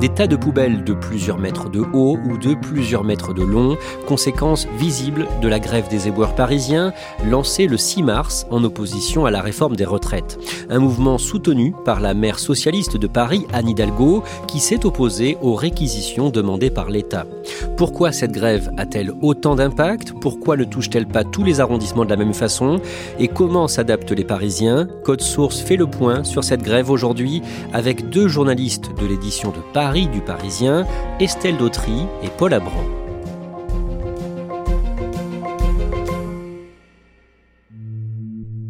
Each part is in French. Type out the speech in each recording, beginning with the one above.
Des tas de poubelles de plusieurs mètres de haut ou de plusieurs mètres de long, conséquence visible de la grève des éboueurs parisiens lancée le 6 mars en opposition à la réforme des retraites. Un mouvement soutenu par la maire socialiste de Paris, Anne Hidalgo, qui s'est opposée aux réquisitions demandées par l'État. Pourquoi cette grève a-t-elle autant d'impact? Pourquoi ne touche-t-elle pas tous les arrondissements de la même façon? Et comment s'adaptent les Parisiens? Code Source fait le point sur cette grève aujourd'hui avec deux journalistes de l'édition de Paris du Parisien, Estelle Dautry et Paul Abran.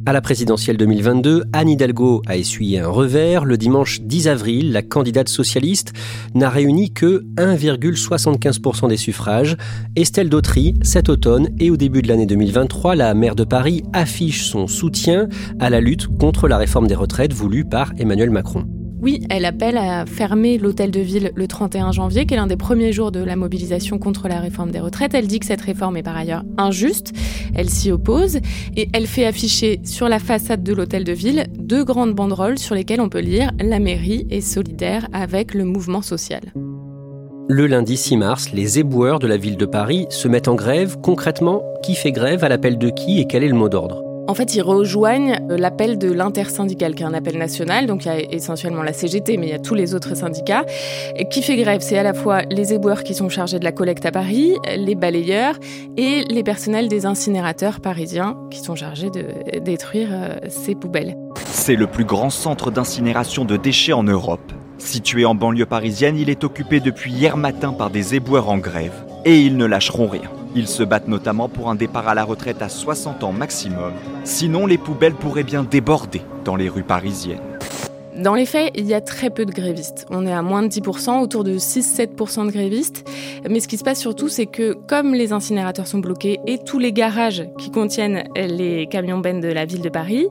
À la présidentielle 2022, Anne Hidalgo a essuyé un revers. Le dimanche 10 avril, la candidate socialiste n'a réuni que 1,75% des suffrages. Estelle Dautry, cet automne et au début de l'année 2023, la maire de Paris affiche son soutien à la lutte contre la réforme des retraites voulue par Emmanuel Macron. Oui, elle appelle à fermer l'hôtel de ville le 31 janvier, qui est l'un des premiers jours de la mobilisation contre la réforme des retraites. Elle dit que cette réforme est par ailleurs injuste, elle s'y oppose, et elle fait afficher sur la façade de l'hôtel de ville deux grandes banderoles sur lesquelles on peut lire La mairie est solidaire avec le mouvement social. Le lundi 6 mars, les éboueurs de la ville de Paris se mettent en grève. Concrètement, qui fait grève à l'appel de qui et quel est le mot d'ordre? En fait, ils rejoignent euh, l'appel de l'intersyndical, qui est un appel national. Donc, il y a essentiellement la CGT, mais il y a tous les autres syndicats. qui fait grève C'est à la fois les éboueurs qui sont chargés de la collecte à Paris, les balayeurs et les personnels des incinérateurs parisiens qui sont chargés de détruire euh, ces poubelles. C'est le plus grand centre d'incinération de déchets en Europe. Situé en banlieue parisienne, il est occupé depuis hier matin par des éboueurs en grève. Et ils ne lâcheront rien. Ils se battent notamment pour un départ à la retraite à 60 ans maximum. Sinon, les poubelles pourraient bien déborder dans les rues parisiennes. Dans les faits, il y a très peu de grévistes. On est à moins de 10%, autour de 6-7% de grévistes. Mais ce qui se passe surtout, c'est que comme les incinérateurs sont bloqués et tous les garages qui contiennent les camions bennes de la ville de Paris,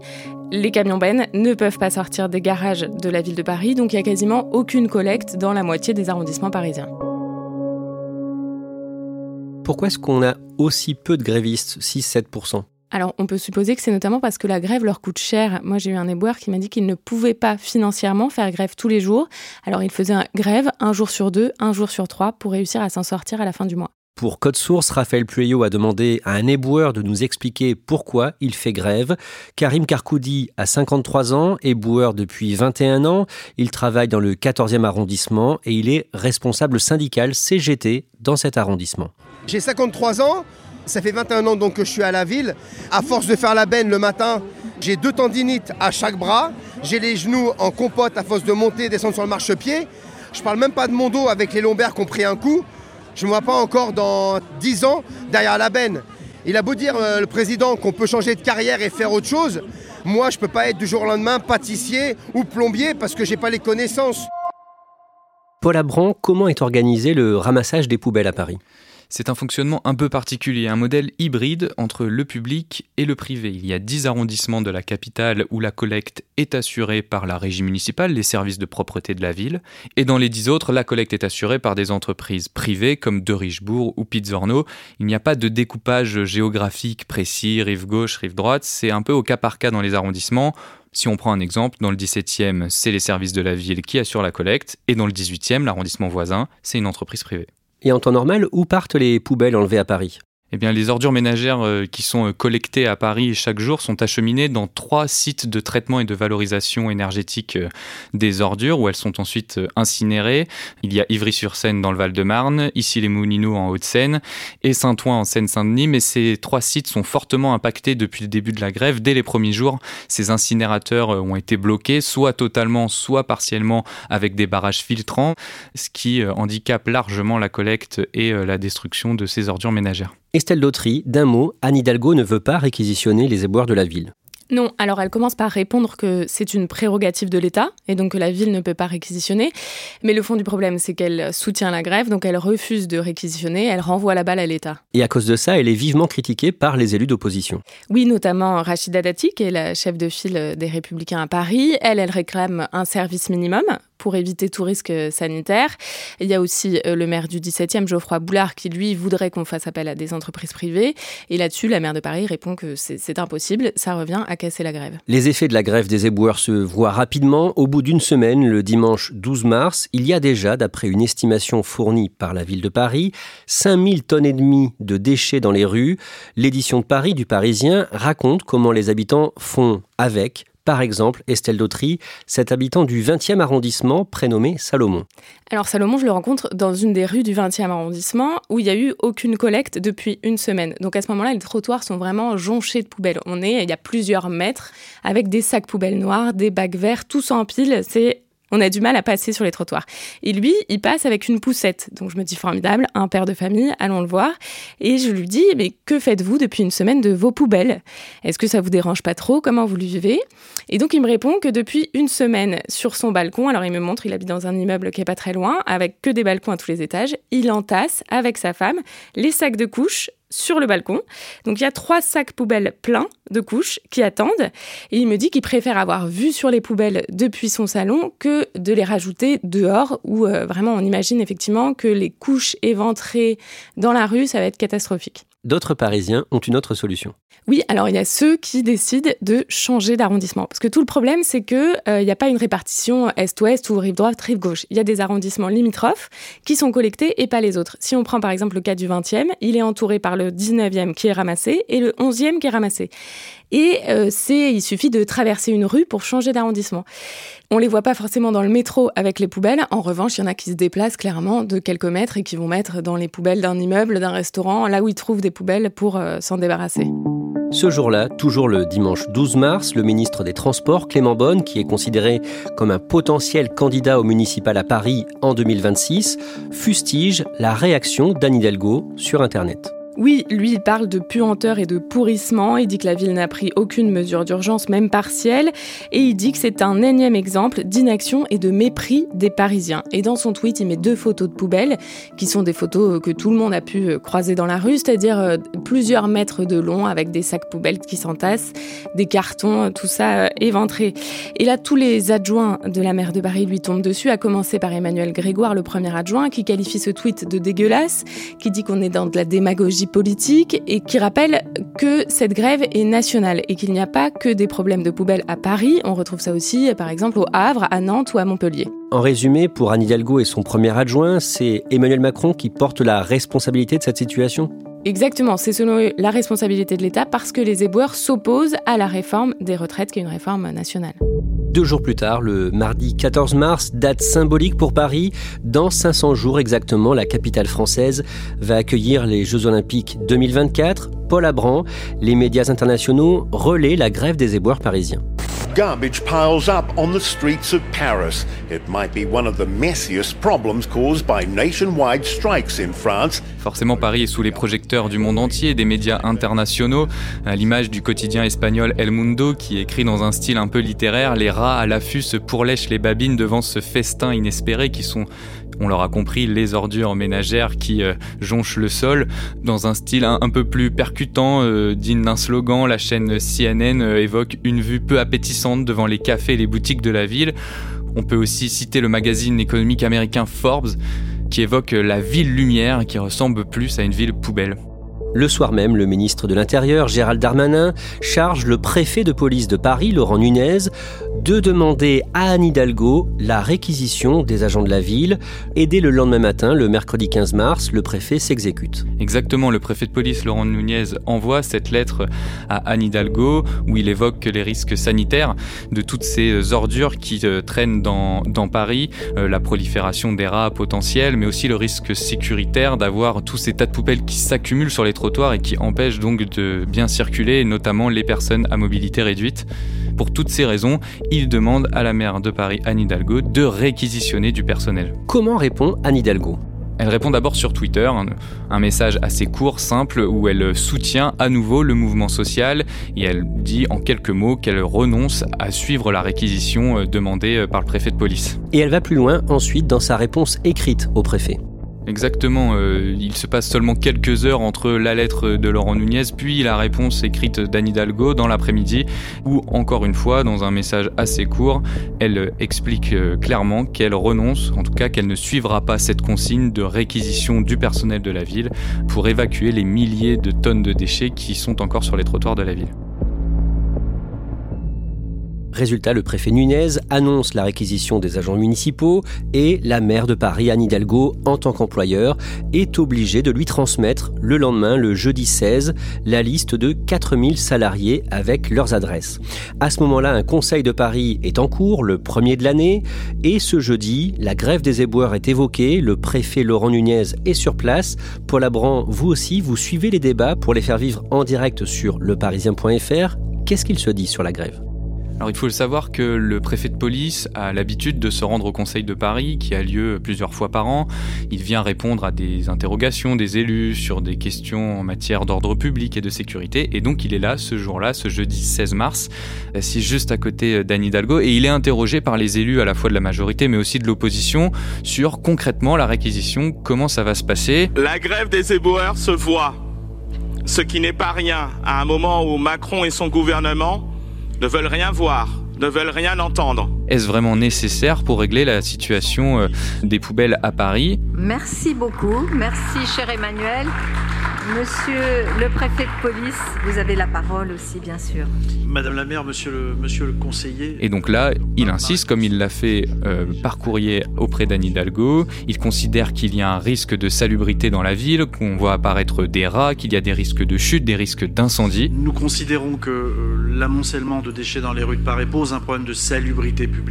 les camions bennes ne peuvent pas sortir des garages de la ville de Paris, donc il n'y a quasiment aucune collecte dans la moitié des arrondissements parisiens. Pourquoi est-ce qu'on a aussi peu de grévistes, 6-7% alors, on peut supposer que c'est notamment parce que la grève leur coûte cher. Moi, j'ai eu un éboueur qui m'a dit qu'il ne pouvait pas financièrement faire grève tous les jours. Alors, il faisait grève un jour sur deux, un jour sur trois pour réussir à s'en sortir à la fin du mois. Pour Code Source, Raphaël Pueyo a demandé à un éboueur de nous expliquer pourquoi il fait grève. Karim Karkoudi a 53 ans, éboueur depuis 21 ans. Il travaille dans le 14e arrondissement et il est responsable syndical CGT dans cet arrondissement. J'ai 53 ans, ça fait 21 ans donc que je suis à la ville. À force de faire la benne le matin, j'ai deux tendinites à chaque bras. J'ai les genoux en compote à force de monter et descendre sur le marchepied. Je parle même pas de mon dos avec les lombaires qui ont pris un coup. Je ne me vois pas encore dans 10 ans derrière la benne. Il a beau dire, euh, le président, qu'on peut changer de carrière et faire autre chose. Moi, je ne peux pas être du jour au lendemain pâtissier ou plombier parce que je n'ai pas les connaissances. Paul Abran, comment est organisé le ramassage des poubelles à Paris? C'est un fonctionnement un peu particulier, un modèle hybride entre le public et le privé. Il y a 10 arrondissements de la capitale où la collecte est assurée par la régie municipale, les services de propreté de la ville, et dans les 10 autres, la collecte est assurée par des entreprises privées comme De Richebourg ou Pizzorno. Il n'y a pas de découpage géographique précis, rive gauche, rive droite, c'est un peu au cas par cas dans les arrondissements. Si on prend un exemple, dans le 17e, c'est les services de la ville qui assurent la collecte, et dans le 18e, l'arrondissement voisin, c'est une entreprise privée. Et en temps normal, où partent les poubelles enlevées à Paris? Eh bien, les ordures ménagères euh, qui sont euh, collectées à Paris chaque jour sont acheminées dans trois sites de traitement et de valorisation énergétique euh, des ordures où elles sont ensuite incinérées. Il y a Ivry-sur-Seine dans le Val-de-Marne, ici les Moulineaux en Haute-Seine et Saint-Ouen en Seine-Saint-Denis. Mais ces trois sites sont fortement impactés depuis le début de la grève. Dès les premiers jours, ces incinérateurs ont été bloqués, soit totalement, soit partiellement avec des barrages filtrants, ce qui handicape largement la collecte et la destruction de ces ordures ménagères. Estelle Dautry, d'un mot, Anne Hidalgo ne veut pas réquisitionner les éboueurs de la ville. Non, alors elle commence par répondre que c'est une prérogative de l'État et donc que la ville ne peut pas réquisitionner. Mais le fond du problème, c'est qu'elle soutient la grève, donc elle refuse de réquisitionner, elle renvoie la balle à l'État. Et à cause de ça, elle est vivement critiquée par les élus d'opposition. Oui, notamment Rachida Dati, qui est la chef de file des Républicains à Paris. Elle, elle réclame un service minimum pour éviter tout risque sanitaire. Il y a aussi euh, le maire du 17e, Geoffroy Boulard, qui lui voudrait qu'on fasse appel à des entreprises privées. Et là-dessus, la maire de Paris répond que c'est impossible, ça revient à casser la grève. Les effets de la grève des éboueurs se voient rapidement. Au bout d'une semaine, le dimanche 12 mars, il y a déjà, d'après une estimation fournie par la ville de Paris, 5000 tonnes et demie de déchets dans les rues. L'édition de Paris du Parisien raconte comment les habitants font avec par exemple, Estelle Dautry, cet habitant du 20e arrondissement prénommé Salomon. Alors Salomon, je le rencontre dans une des rues du 20e arrondissement où il n'y a eu aucune collecte depuis une semaine. Donc à ce moment-là, les trottoirs sont vraiment jonchés de poubelles. On est, il y a plusieurs mètres avec des sacs poubelles noirs, des bacs verts, tous en. C'est on a du mal à passer sur les trottoirs. Et lui, il passe avec une poussette. Donc je me dis formidable, un père de famille, allons le voir. Et je lui dis, mais que faites-vous depuis une semaine de vos poubelles? Est-ce que ça vous dérange pas trop? Comment vous le vivez? Et donc il me répond que depuis une semaine, sur son balcon, alors il me montre, il habite dans un immeuble qui est pas très loin, avec que des balcons à tous les étages, il entasse avec sa femme les sacs de couches sur le balcon. Donc il y a trois sacs poubelles pleins de couches qui attendent. Et il me dit qu'il préfère avoir vu sur les poubelles depuis son salon que de les rajouter dehors, où euh, vraiment on imagine effectivement que les couches éventrées dans la rue, ça va être catastrophique. D'autres Parisiens ont une autre solution. Oui, alors il y a ceux qui décident de changer d'arrondissement. Parce que tout le problème, c'est qu'il euh, n'y a pas une répartition est-ouest ou rive droite, rive gauche. Il y a des arrondissements limitrophes qui sont collectés et pas les autres. Si on prend par exemple le cas du 20e, il est entouré par le 19e qui est ramassé et le 11e qui est ramassé. Et euh, il suffit de traverser une rue pour changer d'arrondissement. On les voit pas forcément dans le métro avec les poubelles. En revanche, il y en a qui se déplacent clairement de quelques mètres et qui vont mettre dans les poubelles d'un immeuble, d'un restaurant, là où ils trouvent des poubelles pour euh, s'en débarrasser. Ce jour-là, toujours le dimanche 12 mars, le ministre des Transports, Clément Bonne, qui est considéré comme un potentiel candidat au municipal à Paris en 2026, fustige la réaction d'Anne Hidalgo sur Internet. Oui, lui, il parle de puanteur et de pourrissement. Il dit que la ville n'a pris aucune mesure d'urgence, même partielle. Et il dit que c'est un énième exemple d'inaction et de mépris des Parisiens. Et dans son tweet, il met deux photos de poubelles, qui sont des photos que tout le monde a pu euh, croiser dans la rue, c'est-à-dire euh, plusieurs mètres de long avec des sacs poubelles qui s'entassent, des cartons, tout ça euh, éventré. Et là, tous les adjoints de la maire de Paris lui tombent dessus, à commencer par Emmanuel Grégoire, le premier adjoint, qui qualifie ce tweet de dégueulasse, qui dit qu'on est dans de la démagogie politique et qui rappelle que cette grève est nationale et qu'il n'y a pas que des problèmes de poubelles à Paris. On retrouve ça aussi, par exemple, au Havre, à Nantes ou à Montpellier. En résumé, pour Anne Hidalgo et son premier adjoint, c'est Emmanuel Macron qui porte la responsabilité de cette situation Exactement, c'est selon la responsabilité de l'État parce que les éboueurs s'opposent à la réforme des retraites, qui est une réforme nationale. Deux jours plus tard, le mardi 14 mars, date symbolique pour Paris, dans 500 jours exactement, la capitale française va accueillir les Jeux Olympiques 2024. Paul Abran, les médias internationaux relaient la grève des éboueurs parisiens. Garbage piles up on the streets of Paris. It might be one of the messiest problems caused by nationwide strikes in France. Forcément, Paris est sous les projecteurs du monde entier, des médias internationaux, à l'image du quotidien espagnol El Mundo qui écrit dans un style un peu littéraire Les rats à l'affût se pourlèchent les babines devant ce festin inespéré qui sont on l'aura compris, les ordures ménagères qui euh, jonchent le sol. Dans un style un, peu plus percutant, euh, digne d'un slogan, la chaîne CNN euh, évoque une vue peu appétissante devant les cafés et les boutiques de la ville. On peut aussi citer le magazine économique américain Forbes qui évoque la ville lumière qui ressemble plus à une ville poubelle. Le soir même, le ministre de l'Intérieur, Gérald Darmanin, charge le préfet de police de Paris, Laurent Nunez, de demander à Anne Hidalgo la réquisition des agents de la ville. Et dès le lendemain matin, le mercredi 15 mars, le préfet s'exécute. Exactement, le préfet de police, Laurent Nunez, envoie cette lettre à Anne Hidalgo où il évoque les risques sanitaires de toutes ces ordures qui euh, traînent dans, dans Paris, euh, la prolifération des rats potentiels, mais aussi le risque sécuritaire d'avoir tous ces tas de poubelles qui s'accumulent sur les et qui empêche donc de bien circuler, notamment les personnes à mobilité réduite. Pour toutes ces raisons, il demande à la maire de Paris, Anne Hidalgo, de réquisitionner du personnel. Comment répond Anne Hidalgo? Elle répond d'abord sur Twitter, un, message assez court, simple, où elle soutient à nouveau le mouvement social et elle dit en quelques mots qu'elle renonce à suivre la réquisition euh, demandée euh, par le préfet de police. Et elle va plus loin ensuite dans sa réponse écrite au préfet. Exactement, euh, il se passe seulement quelques heures entre la lettre de Laurent Nunez puis la réponse écrite d'Anne Hidalgo dans l'après-midi, où encore une fois, dans un message assez court, elle explique euh, clairement qu'elle renonce, en tout cas qu'elle ne suivra pas cette consigne de réquisition du personnel de la ville pour évacuer les milliers de tonnes de déchets qui sont encore sur les trottoirs de la ville. Résultat, le préfet Nunez annonce la réquisition des agents municipaux et la maire de Paris, Anne Hidalgo, en tant qu'employeur, est obligée de lui transmettre le lendemain, le jeudi 16, la liste de 4000 salariés avec leurs adresses. À ce moment-là, un conseil de Paris est en cours, le premier de l'année, et ce jeudi, la grève des éboueurs est évoquée, le préfet Laurent Nunez est sur place. Paul Abran, vous aussi, vous suivez les débats pour les faire vivre en direct sur leparisien.fr. Qu'est-ce qu'il se dit sur la grève? Alors il faut le savoir que le préfet de police a l'habitude de se rendre au Conseil de Paris, qui a lieu plusieurs fois par an. Il vient répondre à des interrogations des élus sur des questions en matière d'ordre public et de sécurité. Et donc il est là ce jour-là, ce jeudi 16 mars, assis juste à côté d'Anne Hidalgo. Et il est interrogé par les élus à la fois de la majorité mais aussi de l'opposition sur concrètement la réquisition, comment ça va se passer? La grève des éboueurs se voit, ce qui n'est pas rien à un moment où Macron et son gouvernement ne veulent rien voir, ne veulent rien entendre. Est-ce vraiment nécessaire pour régler la situation euh, des poubelles à Paris? Merci beaucoup, merci cher Emmanuel. Monsieur le préfet de police, vous avez la parole aussi, bien sûr. Madame la maire, monsieur le, monsieur le conseiller. Et donc là, il insiste, comme il l'a fait euh, par courrier auprès d'Anne Hidalgo. Il considère qu'il y a un risque de salubrité dans la ville, qu'on voit apparaître des rats, qu'il y a des risques de chute, des risques d'incendie. Nous considérons que euh, l'amoncellement de déchets dans les rues de Paris pose un problème de salubrité publique.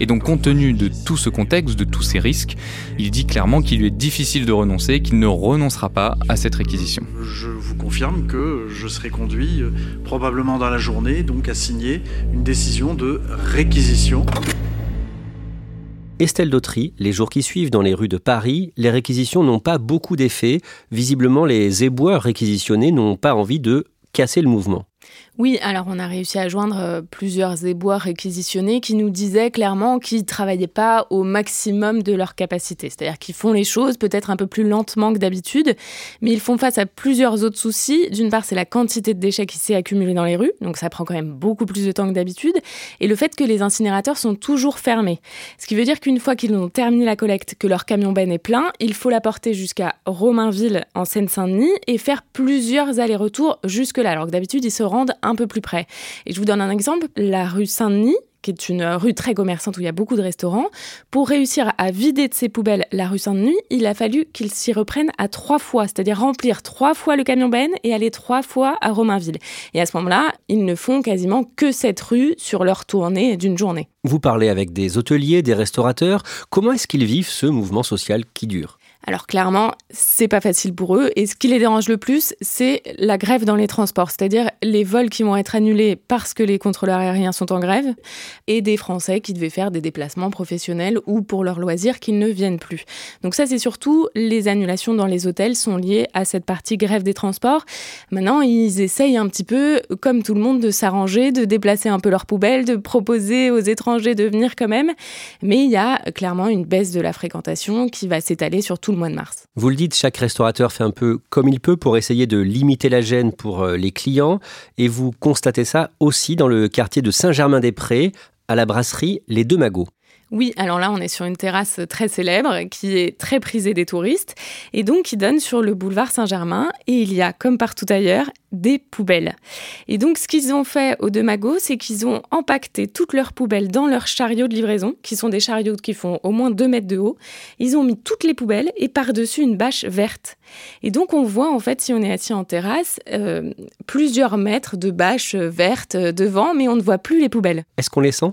Et donc, compte tenu de tout ce contexte, de tous ces risques, il dit clairement qu'il lui est difficile de renoncer, qu'il ne renoncera pas à cette réquisition. Je vous confirme que je serai conduit euh, probablement dans la journée donc à signer une décision de réquisition. Estelle Dautry, les jours qui suivent dans les rues de Paris, les réquisitions n'ont pas beaucoup d'effet. Visiblement, les éboueurs réquisitionnés n'ont pas envie de casser le mouvement. Oui, alors on a réussi à joindre euh, plusieurs éboueurs réquisitionnés qui nous disaient clairement qu'ils ne travaillaient pas au maximum de leur capacité. C'est-à-dire qu'ils font les choses peut-être un peu plus lentement que d'habitude, mais ils font face à plusieurs autres soucis. D'une part, c'est la quantité de déchets qui s'est accumulée dans les rues, donc ça prend quand même beaucoup plus de temps que d'habitude, et le fait que les incinérateurs sont toujours fermés. Ce qui veut dire qu'une fois qu'ils ont terminé la collecte, que leur camion ben est plein, il faut la porter jusqu'à Romainville en Seine-Saint-Denis et faire plusieurs allers-retours jusque-là, alors que d'habitude ils se rendent un peu plus près. Et je vous donne un exemple, la rue Saint-Denis, qui est une rue très commerçante où il y a beaucoup de restaurants. Pour réussir à vider de ses poubelles la rue Saint-Denis, il a fallu qu'ils s'y reprennent à trois fois, c'est-à-dire remplir trois fois le camion Ben et aller trois fois à Romainville. Et à ce moment-là, ils ne font quasiment que cette rue sur leur tournée d'une journée. Vous parlez avec des hôteliers, des restaurateurs. Comment est-ce qu'ils vivent ce mouvement social qui dure? Alors clairement, c'est pas facile pour eux. Et ce qui les dérange le plus, c'est la grève dans les transports, c'est-à-dire les vols qui vont être annulés parce que les contrôleurs aériens sont en grève, et des Français qui devaient faire des déplacements professionnels ou pour leur loisir qui ne viennent plus. Donc ça, c'est surtout les annulations dans les hôtels sont liées à cette partie grève des transports. Maintenant, ils essayent un petit peu, comme tout le monde, de s'arranger, de déplacer un peu leurs poubelles, de proposer aux étrangers de venir quand même, mais il y a clairement une baisse de la fréquentation qui va s'étaler sur tout le mois de mars. Vous le dites, chaque restaurateur fait un peu comme il peut pour essayer de limiter la gêne pour euh, les clients, et vous constatez ça aussi dans le quartier de Saint-Germain-des-Prés, à la brasserie Les Deux Magots. Oui, alors là, on est sur une terrasse très célèbre qui est très prisée des touristes et donc qui donne sur le boulevard Saint-Germain. Et il y a, comme partout ailleurs, des poubelles. Et donc, ce qu'ils ont fait aux deux magots, c'est qu'ils ont empaqueté toutes leurs poubelles dans leurs chariots de livraison, qui sont des chariots qui font au moins 2 mètres de haut. Ils ont mis toutes les poubelles et par-dessus une bâche verte. Et donc, on voit, en fait, si on est assis en terrasse, euh, plusieurs mètres de bâches vertes devant, mais on ne voit plus les poubelles. Est-ce qu'on les sent?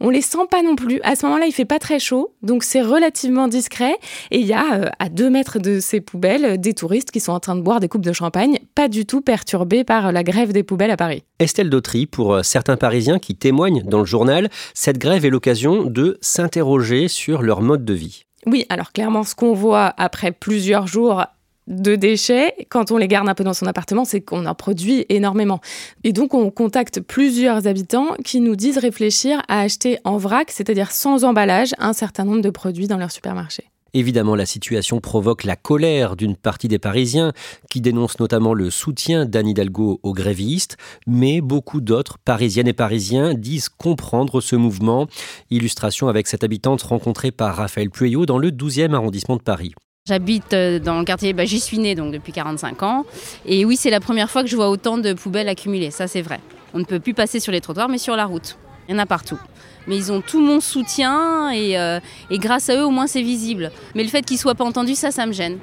On les sent pas non plus. À ce moment-là, il fait pas très chaud, donc c'est relativement discret. Et il y a euh, à deux mètres de ces poubelles des touristes qui sont en train de boire des coupes de champagne, pas du tout perturbés par la grève des poubelles à Paris. Estelle Dautry, pour euh, certains Parisiens qui témoignent dans le journal, cette grève est l'occasion de s'interroger sur leur mode de vie. Oui, alors clairement, ce qu'on voit après plusieurs jours de déchets, quand on les garde un peu dans son appartement, c'est qu'on en produit énormément. Et donc, on contacte plusieurs habitants qui nous disent réfléchir à acheter en vrac, c'est-à-dire sans emballage, un certain nombre de produits dans leur supermarché. Évidemment, la situation provoque la colère d'une partie des Parisiens qui dénoncent notamment le soutien d'Anne Hidalgo aux grévistes, mais beaucoup d'autres Parisiennes et Parisiens disent comprendre ce mouvement. Illustration avec cette habitante rencontrée par Raphaël Pueyo dans le 12e arrondissement de Paris. J'habite euh, dans le quartier, bah, j'y suis née donc depuis 45 ans. Et oui, c'est la première fois que je vois autant de poubelles accumulées, ça c'est vrai. On ne peut plus passer sur les trottoirs, mais sur la route. Il y en a partout. Mais ils ont tout mon soutien et, euh, et grâce à eux, au moins c'est visible. Mais le fait qu'ils ne soient pas entendus, ça, ça me gêne.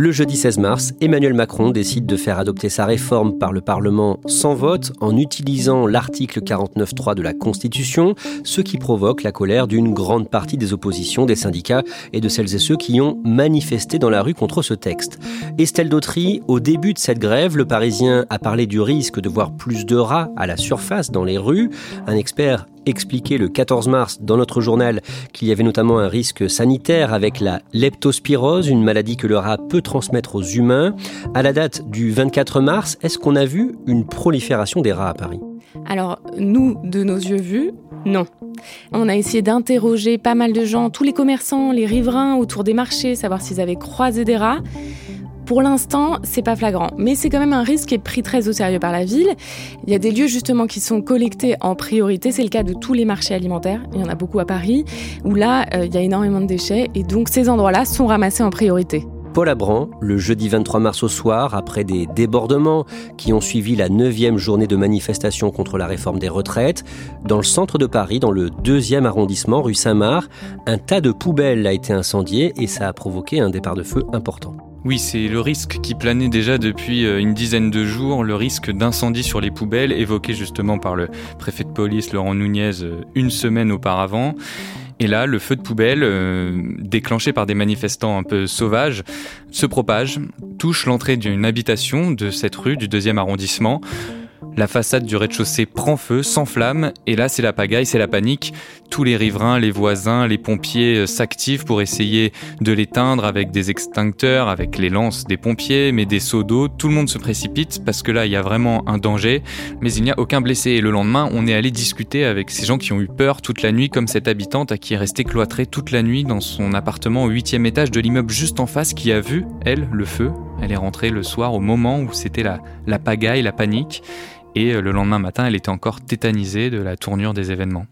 Le jeudi 16 mars, Emmanuel Macron décide de faire adopter sa réforme par le Parlement sans vote en utilisant l'article 49.3 de la Constitution, ce qui provoque la colère d'une grande partie des oppositions, des syndicats et de celles et ceux qui ont manifesté dans la rue contre ce texte. Estelle Dautry, au début de cette grève, le Parisien a parlé du risque de voir plus de rats à la surface dans les rues. Un expert expliqué le 14 mars dans notre journal qu'il y avait notamment un risque sanitaire avec la leptospirose, une maladie que le rat peut transmettre aux humains. À la date du 24 mars, est-ce qu'on a vu une prolifération des rats à Paris? Alors, nous, de nos yeux vus, non. On a essayé d'interroger pas mal de gens, tous les commerçants, les riverains autour des marchés, savoir s'ils avaient croisé des rats. Pour l'instant, c'est pas flagrant, mais c'est quand même un risque qui est pris très au sérieux par la ville. Il y a des lieux justement qui sont collectés en priorité. C'est le cas de tous les marchés alimentaires. Il y en a beaucoup à Paris, où là, euh, il y a énormément de déchets, et donc ces endroits-là sont ramassés en priorité. Paul Abran, le jeudi 23 mars au soir, après des débordements qui ont suivi la neuvième journée de manifestation contre la réforme des retraites, dans le centre de Paris, dans le deuxième arrondissement, rue Saint-Marc, un tas de poubelles a été incendié et ça a provoqué un départ de feu important. Oui, c'est le risque qui planait déjà depuis euh, une dizaine de jours, le risque d'incendie sur les poubelles, évoqué justement par le préfet de police Laurent Nunez euh, une semaine auparavant. Et là, le feu de poubelle, euh, déclenché par des manifestants un peu sauvages, se propage, touche l'entrée d'une habitation de cette rue du deuxième arrondissement. La façade du rez-de-chaussée prend feu, s'enflamme, et là c'est la pagaille, c'est la panique. Tous les riverains, les voisins, les pompiers euh, s'activent pour essayer de l'éteindre avec des extincteurs, avec les lances des pompiers, mais des seaux d'eau. Tout le monde se précipite parce que là il y a vraiment un danger, mais il n'y a aucun blessé. Et le lendemain, on est allé discuter avec ces gens qui ont eu peur toute la nuit, comme cette habitante qui est restée cloîtrée toute la nuit dans son appartement au huitième étage de l'immeuble juste en face, qui a vu, elle, le feu. Elle est rentrée le soir au moment où c'était la, pagaille, la panique. Et euh, le lendemain matin, elle était encore tétanisée de la tournure des événements.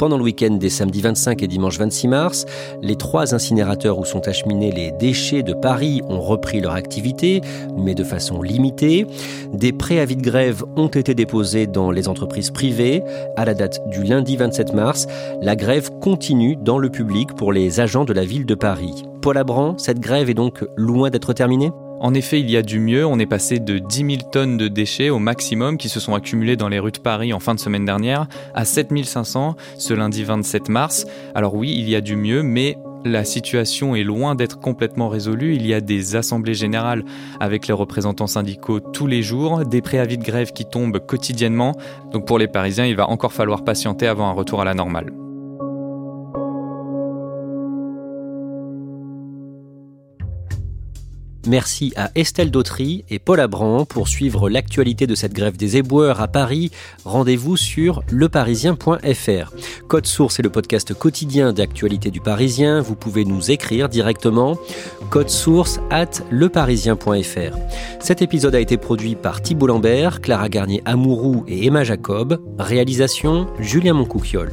Pendant le week-end des samedis 25 et dimanche 26 mars, les trois incinérateurs où sont acheminés les déchets de Paris ont repris leur activité, mais de façon limitée. Des préavis de grève ont été déposés dans les entreprises privées. À la date du lundi 27 mars, la grève continue dans le public pour les agents de la ville de Paris. Paul Abran, cette grève est donc loin d'être terminée? En effet, il y a du mieux. On est passé de 10 000 tonnes de déchets au maximum qui se sont accumulés dans les rues de Paris en fin de semaine dernière à 7 500 ce lundi 27 mars. Alors oui, il y a du mieux, mais la situation est loin d'être complètement résolue. Il y a des assemblées générales avec les représentants syndicaux tous les jours, des préavis de grève qui tombent quotidiennement. Donc pour les Parisiens, il va encore falloir patienter avant un retour à la normale. Merci à Estelle Dautry et Paul Abran pour suivre l'actualité de cette grève des éboueurs à Paris. Rendez-vous sur leparisien.fr. Code Source est le podcast quotidien d'actualité du Parisien. Vous pouvez nous écrire directement. Code Source at leparisien.fr. Cet épisode a été produit par Thibault Lambert, Clara Garnier-Amouroux et Emma Jacob. Réalisation Julien Moncouquiole.